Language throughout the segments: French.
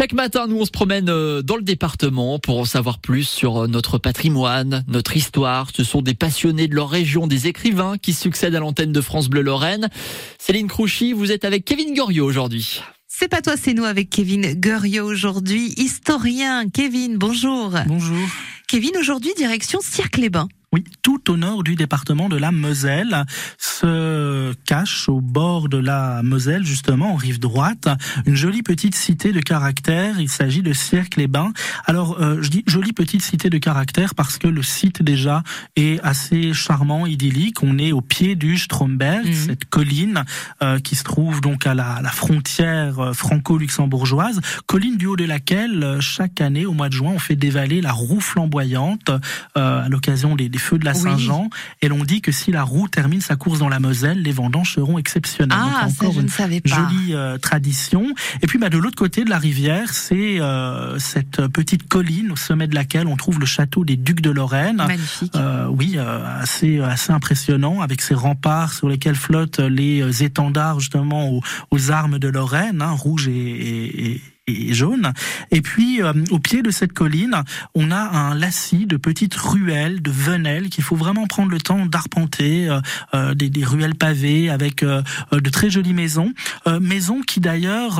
Chaque matin, nous on se promène euh, dans le département pour en savoir plus sur euh, notre patrimoine, notre histoire. Ce sont des passionnés de leur région, des écrivains qui succèdent à l'antenne de France Bleu Lorraine. Céline Crouchy, vous êtes avec Kevin Goriot aujourd'hui. C'est pas toi, c'est nous avec Kevin Guriot aujourd'hui, historien. Kevin, bonjour. Bonjour. Kevin, aujourd'hui, direction Cirque-les-Bains. Oui, tout au nord du département de la Moselle se cache au bord de la Moselle, justement, en rive droite, une jolie petite cité de caractère. Il s'agit de Cirque-les-Bains. Alors, euh, je dis jolie petite cité de caractère parce que le site déjà est assez charmant, idyllique. On est au pied du Stromberg, Mhm. cette colline euh, qui se trouve donc à la, la frontière euh, franco-luxembourgeoise, colline du haut de laquelle euh, chaque année, au mois de juin, on fait dévaler la roue flamboyante euh, à l'occasion des, des feux de la Oui. Saint-Jean. Et l'on dit que si la roue termine sa course dans la Moselle, les vendanges seront exceptionnelles. Donc, Ah, ça, encore je ne savais pas. jolie euh, tradition. Et puis bah, de l'autre côté de la rivière, c'est euh, cette petite colline au sommet de laquelle on trouve le château des Ducs de Lorraine. Magnifique. Euh, oui, euh, assez assez impressionnant avec ces remparts sur lesquels flottent les étendards justement aux, aux armes de Lorraine, hein, rouge et, et, et- et jaune. Et puis euh, au pied de cette colline, on a un lacis de petites ruelles, de venelles qu'il faut vraiment prendre le temps d'arpenter, euh, euh, des, des ruelles pavées avec euh, de très jolies maisons, maisons qui d'ailleurs,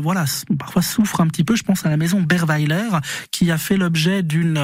voilà, parfois souffrent un petit peu. Je pense à la maison Berweiler qui a fait l'objet d'une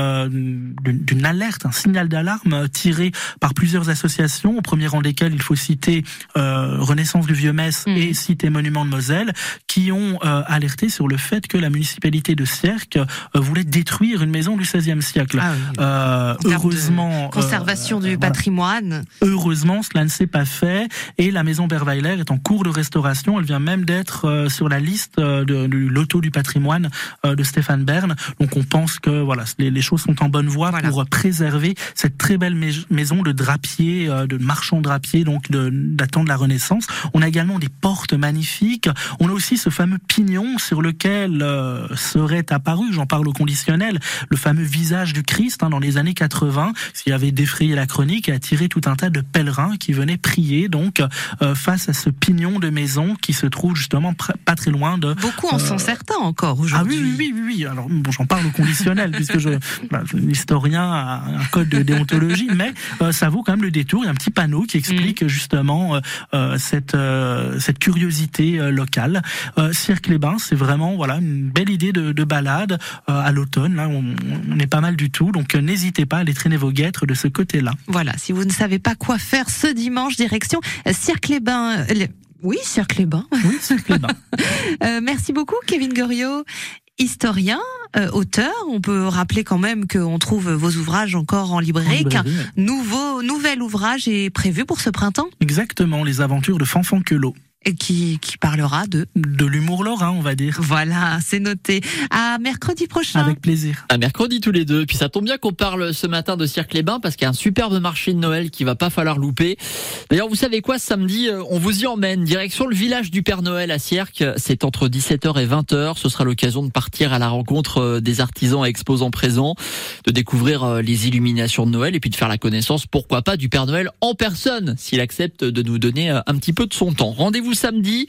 d'une alerte, un signal d'alarme tiré par plusieurs associations, au premier rang desquelles il faut citer Renaissance du Vieux-Metz Mhm. et Cité Monument de Moselle, qui ont euh, alerté sur le fait que la municipalité de Sierck euh, voulait détruire une maison du XVIe siècle. Ah oui. Euh, de heureusement, Conservation euh, du voilà. patrimoine. Heureusement, cela ne s'est pas fait et la maison Berweiler est en cours de restauration. Elle vient même d'être euh, sur la liste de, du loto du patrimoine euh, de Stéphane Bern. Donc on pense que voilà, les, les choses sont en bonne voie Voilà. pour préserver cette très belle mais- maison de drapier, euh, de marchand drapier, donc de- datant de la Renaissance. On a également des portes magnifiques. On a aussi ce fameux pignon sur lequel euh, serait apparu, j'en parle au conditionnel, le fameux visage du Christ hein, dans les années 80, qui avait défrayé la chronique et attiré tout un tas de pèlerins qui venaient prier donc euh, face à ce pignon de maison qui se trouve justement pas très loin de Beaucoup en sont Euh, certains encore ah aujourd'hui. oui, oui, oui, oui, oui. Alors, bon, j'en parle au conditionnel, puisque je, je- l'historien a un code de déontologie, mais euh, ça vaut quand même le détour. Il y a un petit panneau qui explique justement euh, cette, euh, cette curiosité euh, locale. Euh, Cirque-les-Bains, c'est vraiment voilà une belle idée de, de balade euh, à l'automne. Là, on, on est pas mal du tout, donc euh, n'hésitez pas à aller traîner vos guêtres de ce côté-là. Voilà, si vous ne savez pas quoi faire ce dimanche, direction euh, Cirque-les-Bains. euh, le- Oui, Cirque-les-Bains. Oui, Cirque-les-Bains. Euh, merci beaucoup, Kevin Goriot. Historien, euh, auteur, on peut rappeler quand même qu'on trouve vos ouvrages encore en librairie. qu'un nouveau, nouvel ouvrage est prévu pour ce printemps Exactement, les aventures de Fanfan Quelot. Et qui, qui parlera de. De l'humour lorrain, on va dire. Voilà, c'est noté. À mercredi prochain. Avec plaisir. À mercredi tous les deux. Puis ça tombe bien qu'on parle ce matin de Cirque-les-Bains parce qu'il y a un superbe marché de Noël qui va pas falloir louper. D'ailleurs, vous savez quoi, samedi, euh, on vous y emmène. Direction le village du Père Noël à Cirque. C'est entre 17h et 20h. Ce sera l'occasion de partir à la rencontre euh, des artisans et exposants présents, de découvrir euh, les illuminations de Noël et puis de faire la connaissance, pourquoi pas, du Père Noël en personne, s'il accepte de nous donner un petit peu de son temps. Rendez-vous samedi,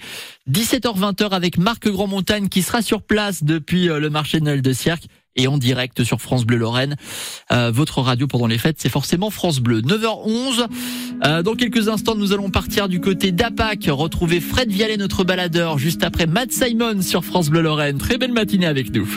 17h-20h avec Marc Grandmontagne qui sera sur place depuis euh, le marché de Noël de Cirque et en direct sur France Bleu Lorraine. Euh, votre radio pendant les fêtes, c'est forcément France Bleu. 9h11. Euh, dans quelques instants, nous allons partir du côté d'Apac, retrouver Fred Vialet, notre baladeur, juste après Matt Simon sur France Bleu Lorraine. Très belle matinée avec nous.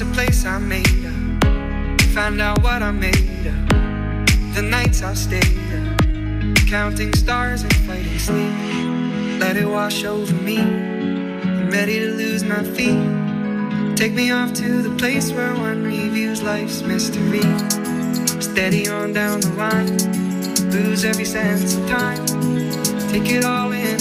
It's a place I made up. Find out what I made up. The nights I've stayed up, counting stars and fighting sleep. Let it wash over me. I'm ready to lose my feet. Take me off to the place where one reviews life's mystery. Steady on down the line lose every sense of time. Take it all in.